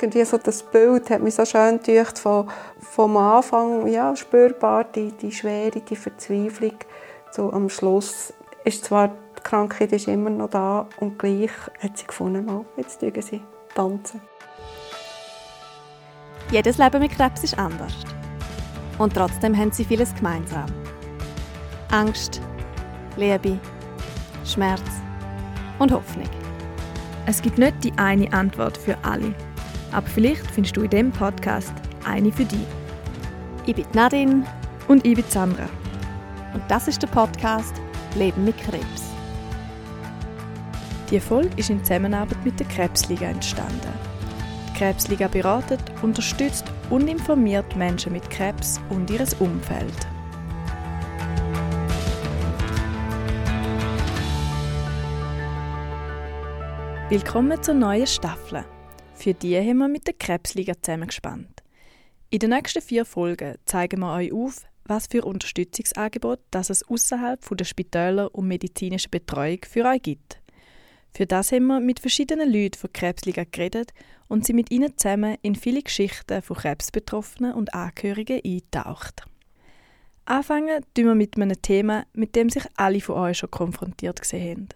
Irgendwie so das Bild hat mich so schön gedacht, von, vom Anfang ja, spürbar die, die Schwere, die Verzweiflung. So am Schluss ist zwar die Krankheit ist immer noch da und gleich hat sie gefunden, mal, jetzt dürfen sie tanzen. Jedes Leben mit Krebs ist anders. Und trotzdem haben sie vieles gemeinsam. Angst, Liebe, Schmerz und Hoffnung. Es gibt nicht die eine Antwort für alle. Aber vielleicht findest du in diesem Podcast eine für dich. Ich bin Nadine. Und ich bin Sandra. Und das ist der Podcast Leben mit Krebs. Die Folge ist in Zusammenarbeit mit der Krebsliga entstanden. Die Krebsliga beratet, unterstützt und informiert Menschen mit Krebs und ihres Umfeld. Willkommen zur neuen Staffel. Für die haben wir mit der Krebsliga zusammengespannt. In den nächsten vier Folgen zeigen wir euch auf, was für Unterstützungsangebote das es außerhalb der Spitäler und medizinischen Betreuung für euch gibt. Für das haben wir mit verschiedenen Leuten von Krebsliga geredet und sie mit ihnen zusammen in viele Geschichten von Krebsbetroffenen und Angehörigen eingetaucht. Anfangen tun wir mit einem Thema, mit dem sich alle von euch schon konfrontiert gesehen haben.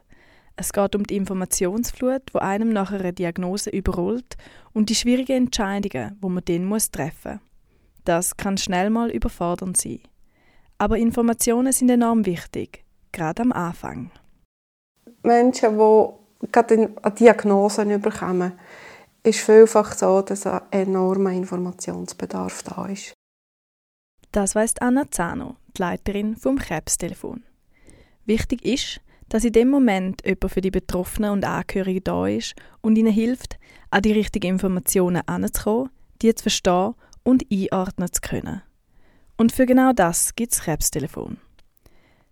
Es geht um die Informationsflut, wo einem nach einer Diagnose überrollt und die schwierigen Entscheidungen, wo man dann muss treffen. Das kann schnell mal überfordernd sein. Aber Informationen sind enorm wichtig, gerade am Anfang. Menschen, die gerade eine Diagnose bekommen, ist vielfach so, dass ein enormer Informationsbedarf da ist. Das weist Anna Zano, die Leiterin vom Krebstelefon. Wichtig ist, dass in dem Moment jemand für die Betroffenen und Angehörigen da ist und ihnen hilft, an die richtigen Informationen anzukommen, die zu verstehen und einordnen zu können. Und für genau das gibt es Krebstelefon.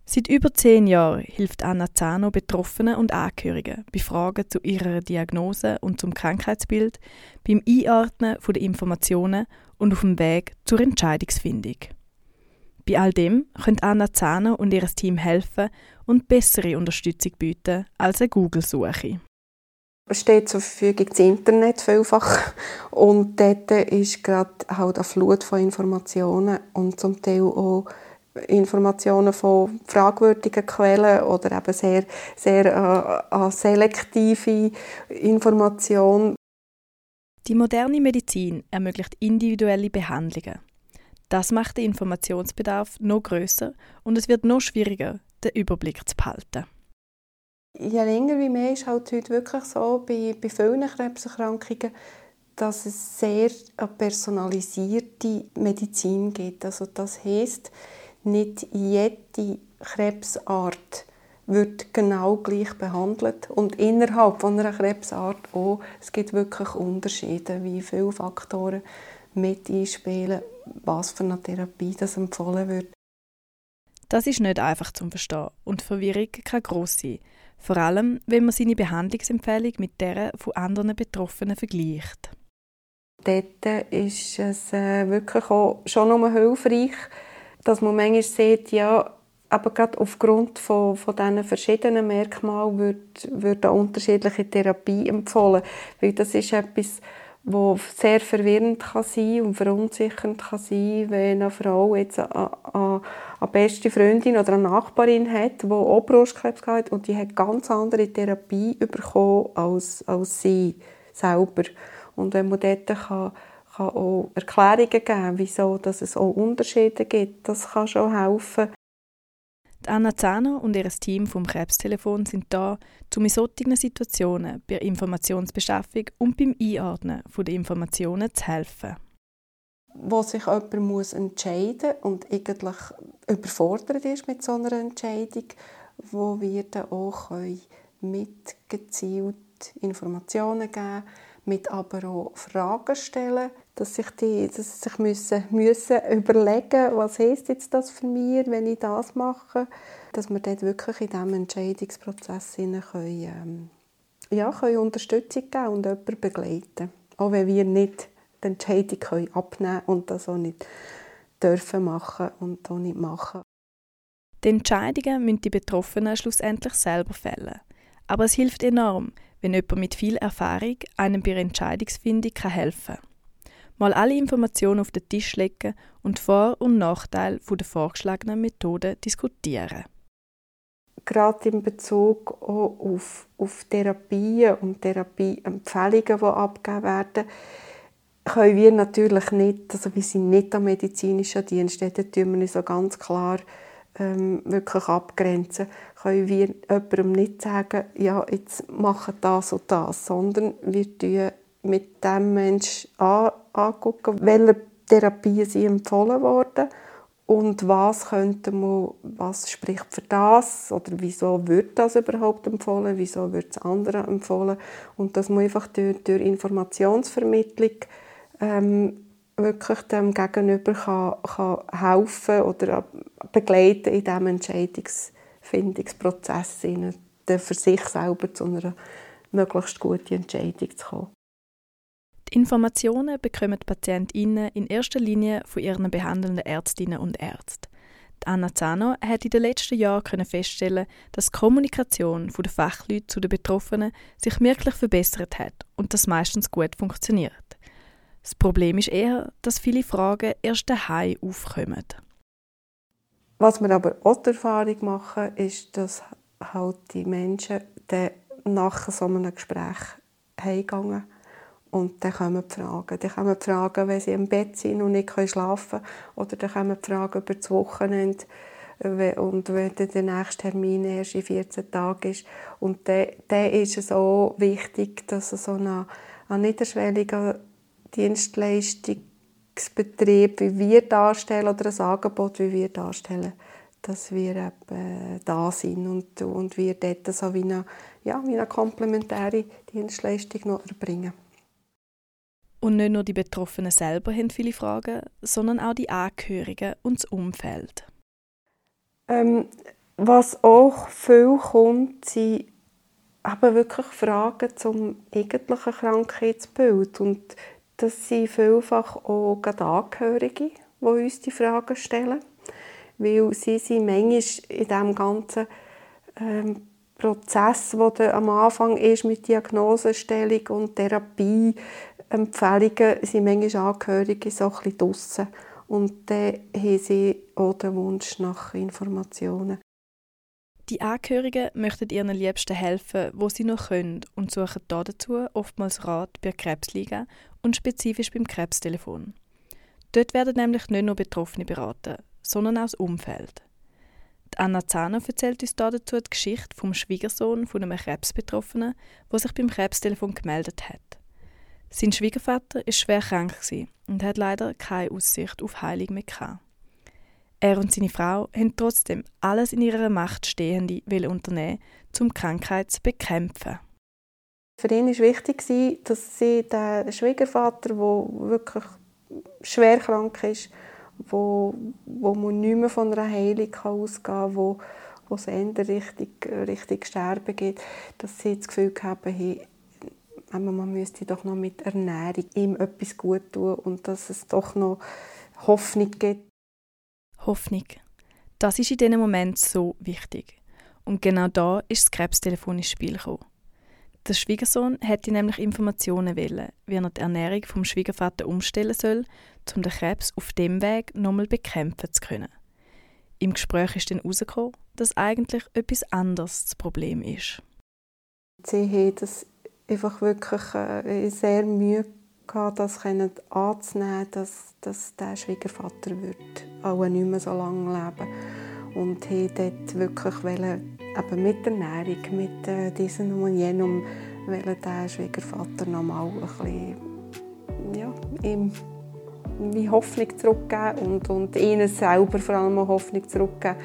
Seit über zehn Jahren hilft Anna Zano Betroffenen und Angehörigen bei Fragen zu ihrer Diagnose und zum Krankheitsbild, beim Einordnen der Informationen und auf dem Weg zur Entscheidungsfindung. Bei all dem können Anna Zahner und ihr Team helfen und bessere Unterstützung bieten als eine Google-Suche. Es steht zur Verfügung das Internet vielfach und dort ist gerade halt eine Flut von Informationen und zum Teil auch Informationen von fragwürdigen Quellen oder eben sehr, sehr äh, selektive Informationen. Die moderne Medizin ermöglicht individuelle Behandlungen. Das macht den Informationsbedarf noch größer und es wird noch schwieriger, den Überblick zu behalten. Je länger wie mehr ist halt heute wirklich so bei, bei vielen Krebserkrankungen, dass es sehr eine personalisierte Medizin gibt. Also das heißt, nicht jede Krebsart wird genau gleich behandelt und innerhalb von einer Krebsart auch. Es gibt wirklich Unterschiede, wie viele Faktoren mit einspielen, was für eine Therapie das empfohlen wird. Das ist nicht einfach zu verstehen und Verwirrung kann gross sein. Vor allem, wenn man seine Behandlungsempfehlung mit der von anderen Betroffenen vergleicht. Dort ist es äh, wirklich auch schon nur hilfreich, dass man manchmal sieht, ja, aber gerade aufgrund von, von diesen verschiedenen Merkmalen wird, wird eine unterschiedliche Therapie empfohlen. Weil das ist etwas, wo sehr verwirrend kann sein und verunsichernd kann sein, wenn eine Frau jetzt eine, eine, eine beste Freundin oder eine Nachbarin hat, die auch Brustkrebs hat und die hat ganz andere Therapie bekommen als, als sie selber. Und wenn man dort kann, kann auch Erklärungen geben, wieso dass es auch Unterschiede gibt, das kann schon helfen. Anna Zahner und ihr Team vom Krebstelefon sind da, um in solchen Situationen bei Informationsbeschaffung und beim Einordnen der Informationen zu helfen. Wo sich jemand muss entscheiden und eigentlich überfordert ist mit so einer Entscheidung, wo wir dann auch mit gezielt Informationen geben mit aber auch Fragen stellen, dass sich die, dass sich müssen, müssen überlegen, was heißt jetzt das für mich, wenn ich das mache, dass wir dort wirklich in diesem Entscheidungsprozess können, ähm, ja, können Unterstützung geben und jemanden begleiten. Auch wenn wir nicht die Entscheidung können abnehmen und das auch nicht dürfen machen und auch nicht machen. Die Entscheidungen müssen die Betroffenen schlussendlich selber fällen. Aber es hilft enorm, wenn jemand mit viel Erfahrung einem bei der Entscheidungsfindung helfen kann. Mal alle Informationen auf den Tisch legen und Vor- und Nachteile der vorgeschlagenen Methode diskutieren. Gerade in Bezug auf, auf Therapien und Therapieempfehlungen, die abgegeben werden, können wir natürlich nicht, also wir sind nicht am medizinischen Dienst, dort tun wir so ganz klar ähm, wirklich abgrenzen, können wir jemandem nicht sagen, ja, jetzt machen das und das, sondern wir tun mit dem Menschen an, angucken, welche Therapien sie empfohlen worden und was könnte man, was spricht für das oder wieso wird das überhaupt empfohlen, wieso wird es anderen empfohlen und dass man einfach durch, durch Informationsvermittlung ähm, wirklich dem Gegenüber kann, kann helfen oder begleiten in diesem Entscheidungsfindungsprozess, für sich selber zu einer möglichst guten Entscheidung zu kommen. Informationen bekommen die PatientInnen in erster Linie von ihren behandelnden Ärztinnen und Ärzten. Anna Zano hat in den letzten Jahren feststellen, dass die Kommunikation der Fachleute zu den Betroffenen sich wirklich verbessert hat und das meistens gut funktioniert. Das Problem ist eher, dass viele Fragen erst daheim aufkommen. Was wir aber auch die Erfahrung machen, ist, dass halt die Menschen dann nach so einem Gespräch heimgehen und dann kommen die Fragen. Dann kommen die Fragen, wenn sie im Bett sind und nicht schlafen können. Oder dann kommen die Fragen über das Wochenende. Und wenn der nächste Termin erst in 14 Tagen ist. Und dann, dann ist es auch wichtig, dass so eine, eine niederschwellige Dienstleistungsbetrieb, wie wir darstellen, oder ein Angebot, wie wir darstellen, dass wir eben da sind und, und wir dort so wie eine, ja, wie eine komplementäre Dienstleistung noch erbringen. Und nicht nur die Betroffenen selber haben viele Fragen, sondern auch die Angehörigen und das Umfeld. Ähm, was auch viel kommt, sind aber wirklich Fragen zum eigentlichen Krankheitsbild. Und das sind vielfach auch Angehörige, die uns die Fragen stellen. Weil sie sind manchmal in diesem ganzen ähm, Prozess, der am Anfang ist mit Diagnosestellung und Therapieempfehlungen, sind manchmal Angehörige so ein bisschen. Und dann haben sie auch den Wunsch nach Informationen. Die Angehörigen möchten ihren Liebsten helfen, wo sie noch können und suchen dazu oftmals Rat bei Krebsliga und spezifisch beim Krebstelefon. Dort werden nämlich nicht nur Betroffene beraten, sondern auch das Umfeld. Anna Zahner erzählt uns dazu die Geschichte vom Schwiegersohn von einem Krebsbetroffenen, der sich beim Krebstelefon gemeldet hat. Sein Schwiegervater war schwer krank und hat leider keine Aussicht auf Heilung mehr gehabt. Er und seine Frau haben trotzdem alles in ihrer Macht Stehende unternehmen, um Krankheit zu bekämpfen. Für ihn war wichtig, dass sie den Schwiegervater, der wirklich schwer krank ist, wo, wo man nicht mehr von einer Heilung ausgehen kann, wo, wo es eher richtig, richtig Sterben geht, dass sie das Gefühl haben, man müsste doch noch mit Ernährung ihm etwas gut tun und dass es doch noch Hoffnung gibt. Hoffnung. Das ist in diesem Moment so wichtig. Und genau da ist das Krebstelefon ins Spiel gekommen. Der Schwiegersohn hätte nämlich Informationen wollen, wie er die Ernährung vom Schwiegervater umstellen soll, um den Krebs auf dem Weg nochmal bekämpfen zu können. Im Gespräch ist dann herausgekommen, dass eigentlich etwas anderes das Problem ist. Haben das einfach wirklich äh, sehr Mühe gehabt, das anzunehmen, dass, dass der Schwiegervater wird auch nicht mehr so lange leben und haben dort wirklich wollen, eben mit Ernährung, mit äh, diesem und jenem, wollen den Schwiegervater noch mal ein bisschen, ja, ihm wie Hoffnung zurückgeben und, und ihnen selber vor allem auch Hoffnung zurückgeben.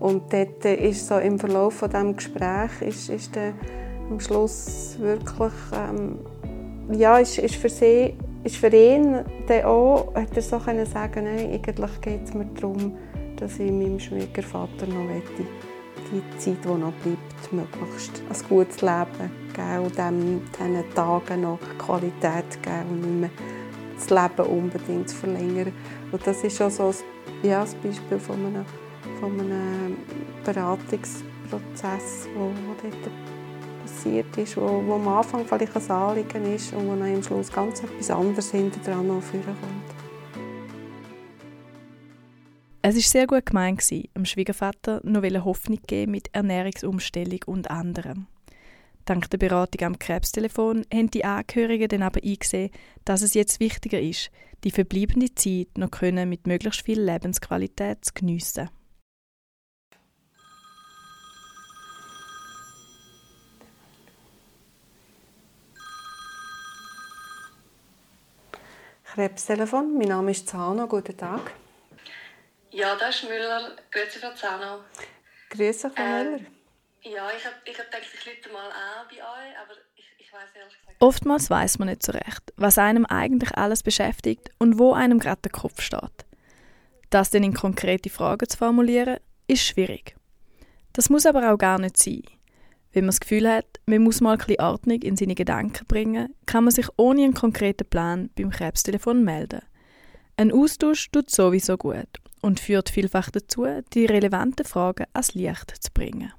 Und dort ist so im Verlauf von diesem Gespräch ist, ist der, am Schluss wirklich ähm, ja, ist, ist für sie ist für ihn dann auch, hat er so können sagen, nein, eigentlich geht es mir darum, dass ich meinem Schwiegervater noch möchte, die Zeit, die noch bleibt, möglichst ein gutes Leben geben und dem, diesen Tagen noch Qualität geben und nicht mehr das Leben unbedingt zu verlängern. Und das ist schon so ein, ja, ein Beispiel von einem, von einem Beratungsprozess, der dort passiert ist, wo, wo am Anfang vielleicht ein Anliegen ist und wo dann am Schluss ganz etwas anderes hinter dran noch kommt. Es war sehr gut gemeint, dem Schwiegervater noch Hoffnung geben mit Ernährungsumstellung und anderem. Dank der Beratung am Krebstelefon haben die Angehörigen dann aber eingesehen, dass es jetzt wichtiger ist, die verbleibende Zeit noch können mit möglichst viel Lebensqualität zu geniessen. Krebstelefon, mein Name ist Zano, guten Tag. Ja, das ist Müller. Grüezi, Frau Zano. Grüezi, Frau äh, Müller. Ja, ich habe ich hab gedacht, ich lüte mal an bei euch, aber ich, ich weiß ehrlich gesagt... Oftmals weiß man nicht so recht, was einem eigentlich alles beschäftigt und wo einem gerade der Kopf steht. Das dann in konkrete Fragen zu formulieren, ist schwierig. Das muss aber auch gar nicht sein. Wenn man das Gefühl hat, man muss mal ein bisschen Ordnung in seine Gedanken bringen, kann man sich ohne einen konkreten Plan beim Krebstelefon melden. Ein Austausch tut sowieso gut und führt vielfach dazu, die relevanten Fragen ans Licht zu bringen.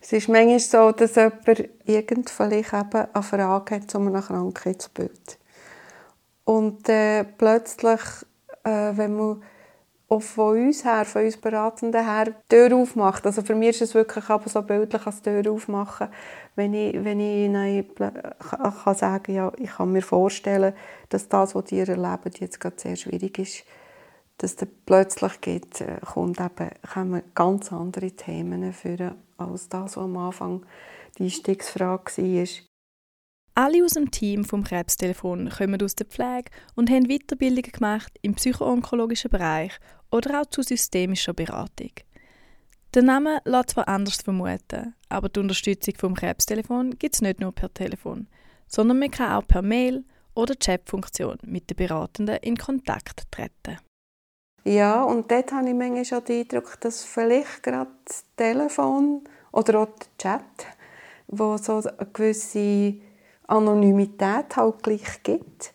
Es ist manchmal so, dass jemand irgend vielleicht eben eine Frage hat zu einem Krankheitsbild. Und äh, plötzlich, äh, wenn man auch von uns her, von uns Beratenden her, die Tür aufmacht. Also für mich ist es wirklich so bildlich als Tür aufmachen, wenn ich, wenn ich ihnen kann sagen ja, ich kann mir vorstellen, dass das, was ihr erlebt, jetzt gerade sehr schwierig ist, dass dann plötzlich geht, äh, kommt eben, kommen ganz andere Themen führen, als das, was am Anfang die Einstiegsfrage war. Alle aus dem Team vom Krebstelefon kommen aus der Pflege und haben Weiterbildungen gemacht im psychoonkologischen Bereich oder auch zu systemischer Beratung. Der Name lässt zwar anders vermuten, aber die Unterstützung vom Krebstelefon gibt es nicht nur per Telefon, sondern man kann auch per Mail oder Chatfunktion mit den Beratenden in Kontakt treten. Ja, und dort habe ich manchmal schon den Eindruck, dass vielleicht gerade das Telefon oder auch der Chat, wo so eine gewisse Anonymität halt gleich gibt,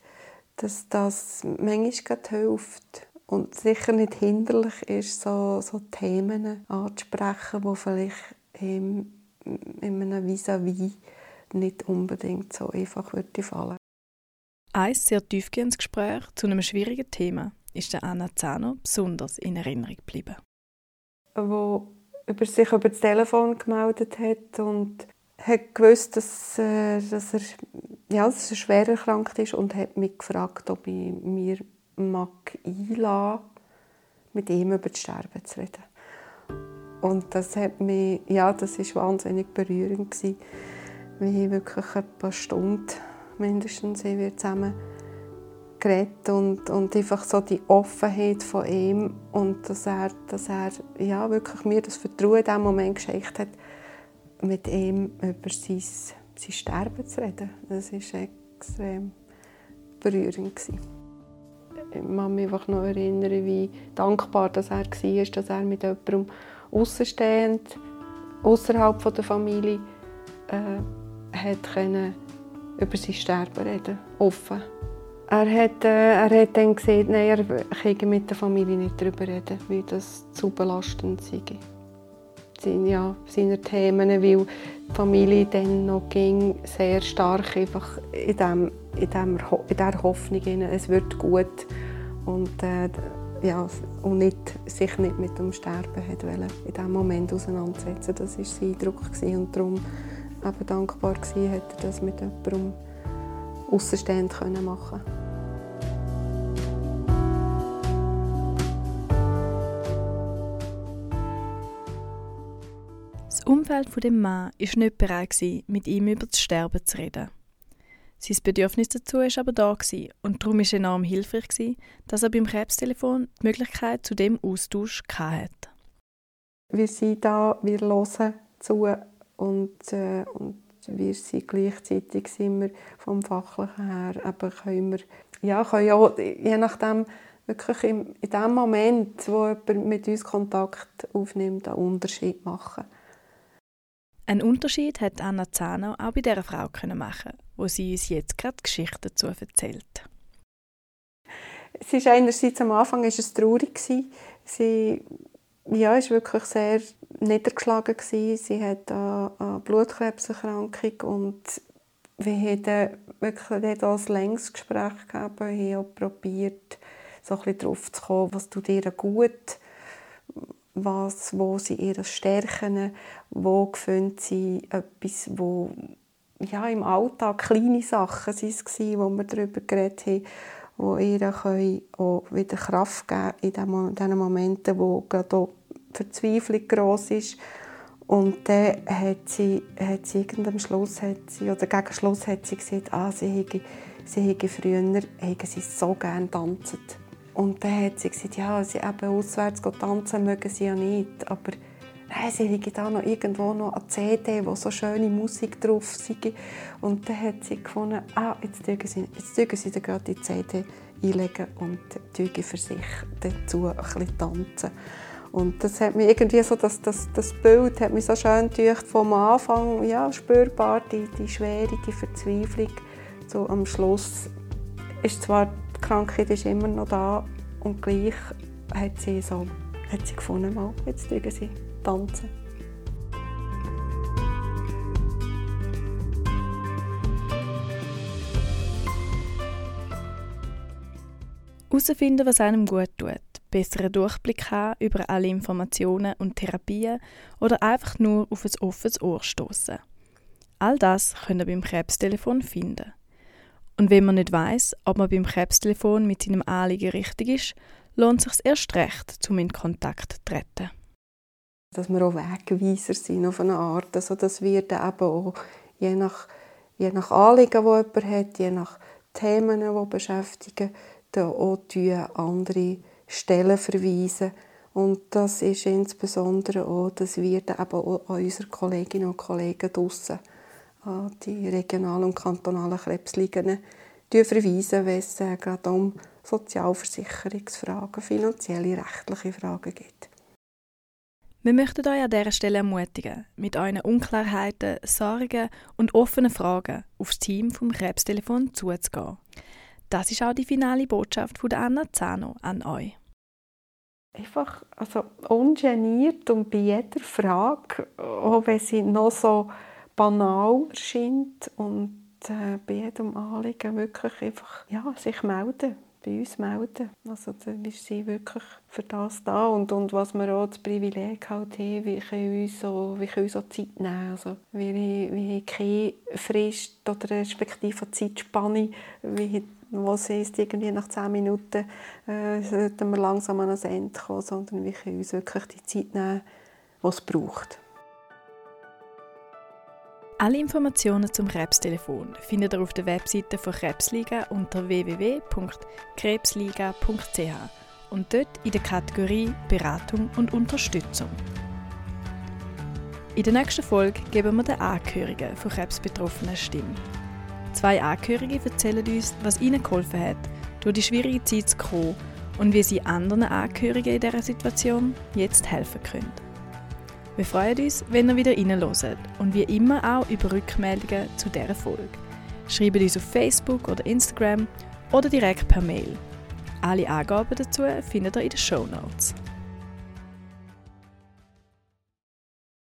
dass das manchmal hilft und sicher nicht hinderlich ist, so, so Themen anzusprechen, die vielleicht in einem Vis-à-vis nicht unbedingt so einfach würde fallen. Ein sehr tiefgehendes Gespräch zu einem schwierigen Thema ist der Anna Zano besonders in Erinnerung geblieben. Wo über sich über das Telefon gemeldet hat und hat gewusst, dass, äh, dass, er, ja, dass er schwer erkrankt ist und hat mich gefragt, ob ich mir mag einlassen, mit ihm über das Sterben zu reden. Und das hat mich, ja, das ist wahnsinnig berührend gewesen. Wir haben wirklich ein paar Stunden mindestens zusammen geredet und, und einfach so die Offenheit von ihm und dass er, dass er ja, wirklich mir das Vertrauen in diesem Moment geschenkt hat, mit ihm über sein, sein Sterben zu reden. Das war extrem berührend. Gewesen mich einfach noch erinnern, wie dankbar dass er war, dass er mit jemandem außenstehend, außerhalb der Familie, äh, hat können über sein Sterben reden, offen. Er hat, äh, er hat dann gesagt, nein, er kann mit der Familie nicht darüber reden, weil das zu belastend sei. Seine, ja, seine Themen, weil die Familie dann noch ging, sehr stark einfach in, dem, in, dem, in dieser Hoffnung, es wird gut und, äh, ja, und nicht, sich nicht mit dem Sterben hat in diesem Moment auseinandersetzen. Das war sein Eindruck und darum eben dankbar war, hätte er das mit jemandem außenstehend machen können. Das Umfeld von dem Mann war nicht bereit, mit ihm über das Sterben zu reden. Sein Bedürfnis dazu war aber da gewesen, und darum war es enorm hilfreich, gewesen, dass er beim Krebstelefon die Möglichkeit zu dem Austausch hatte. Wir sind da, wir hören zu und, äh, und wir sind gleichzeitig sind wir vom Fachlichen her, eben können wir, ja, können auch, je nachdem, wirklich in, in dem Moment, wo jemand mit uns Kontakt aufnimmt, einen Unterschied machen. Ein Unterschied hat Anna Zahner auch bei dieser Frau machen, wo sie uns jetzt gerade Geschichten dazu erzählt. Es ist einerseits am Anfang ist es traurig Sie ja, ist wirklich sehr niedergeschlagen gewesen. Sie hat eine Blutkrebserkrankung und wir haben wirklich ein längeres Gespräch gehabt. Wir haben probiert, so ein darauf zu kommen, was tut ihr gut, was, wo sind ihre Stärken, wo findet sie etwas, wo ja, im Alltag kleine Sachen waren, wo wir darüber geredet haben, wo ihr auch wieder Kraft geben in diesen Momenten, wo gerade Verzweiflung gross ist. Und dann hat sie, hat sie am Schluss, hat sie, oder gegen Schluss hat sie gesagt, ah, sie hätte, sie hätte früher hätte sie so gerne tanzen. Und dann hat sie gesagt, ja, sie eben auswärts tanzen mögen sie ja nicht, aber nein, sie hätte da noch irgendwo noch eine CD, wo so schöne Musik drauf sei. Und dann hat sie gefunden, ah, jetzt dürfen sie, jetzt sie gerade die CD einlegen und für sich dazu ein bisschen tanzen. Und das hat mir irgendwie so, das, das, das Bild hat mich so schön durch vom Anfang, ja, spürbar, die, die Schwere, die Verzweiflung. So am Schluss ist zwar die Krankheit ist immer noch da und gleich hat sie, so, hat sie gefunden, mal, jetzt dürfen sie tanzen. Herausfinden, was einem gut tut besseren Durchblick haben über alle Informationen und Therapien oder einfach nur auf ein offenes Ohr stoßen. All das können ihr beim Krebstelefon finden. Und wenn man nicht weiß, ob man beim Krebstelefon mit seinem Anliegen richtig ist, lohnt es sich erst recht, um in Kontakt zu treten. Dass wir auch Wegweiser sind auf eine Art, also dass wir dann eben auch je nach, je nach Anliegen, die jemand hat, je nach Themen, die beschäftigen, dann auch andere Stellen verweisen. Und das ist insbesondere auch, dass wir dann eben auch an unsere Kolleginnen und Kollegen draussen, an die regionalen und kantonalen Krebsligen, verweisen, wenn es äh, gerade um Sozialversicherungsfragen, finanzielle, rechtliche Fragen geht. Wir möchten euch an dieser Stelle ermutigen, mit euren Unklarheiten, Sorgen und offenen Fragen aufs Team vom Krebstelefon zuzugehen. Das ist auch die finale Botschaft von Anna Zano an euch. Einfach also ungeniert und bei jeder Frage, auch wenn sie noch so banal erscheint und äh, bei jedem Anliegen wirklich einfach ja, sich melden, bei uns melden. Also ist sie wirklich für das da und, und was wir auch das Privileg halt haben, wir können uns so, wir können uns auch Zeit nehmen. Also wir, wir haben keine Frist oder respektive Zeitspanne, wo es heisst, irgendwie nach 10 Minuten äh, sollten wir langsam an ein Ende kommen, sondern wir können uns wirklich die Zeit nehmen, die es braucht. Alle Informationen zum Krebstelefon findet ihr auf der Webseite von Krebsliga unter www.krebsliga.ch und dort in der Kategorie Beratung und Unterstützung. In der nächsten Folge geben wir den Angehörigen von Krebsbetroffenen Stimme. Zwei Angehörige erzählen uns, was ihnen geholfen hat, durch die schwierige Zeit zu kommen und wie sie anderen Angehörigen in dieser Situation jetzt helfen können. Wir freuen uns, wenn ihr wieder reinhört und wie immer auch über Rückmeldungen zu dieser Folge. Schreibt uns auf Facebook oder Instagram oder direkt per Mail. Alle Angaben dazu findet ihr in den Show Notes.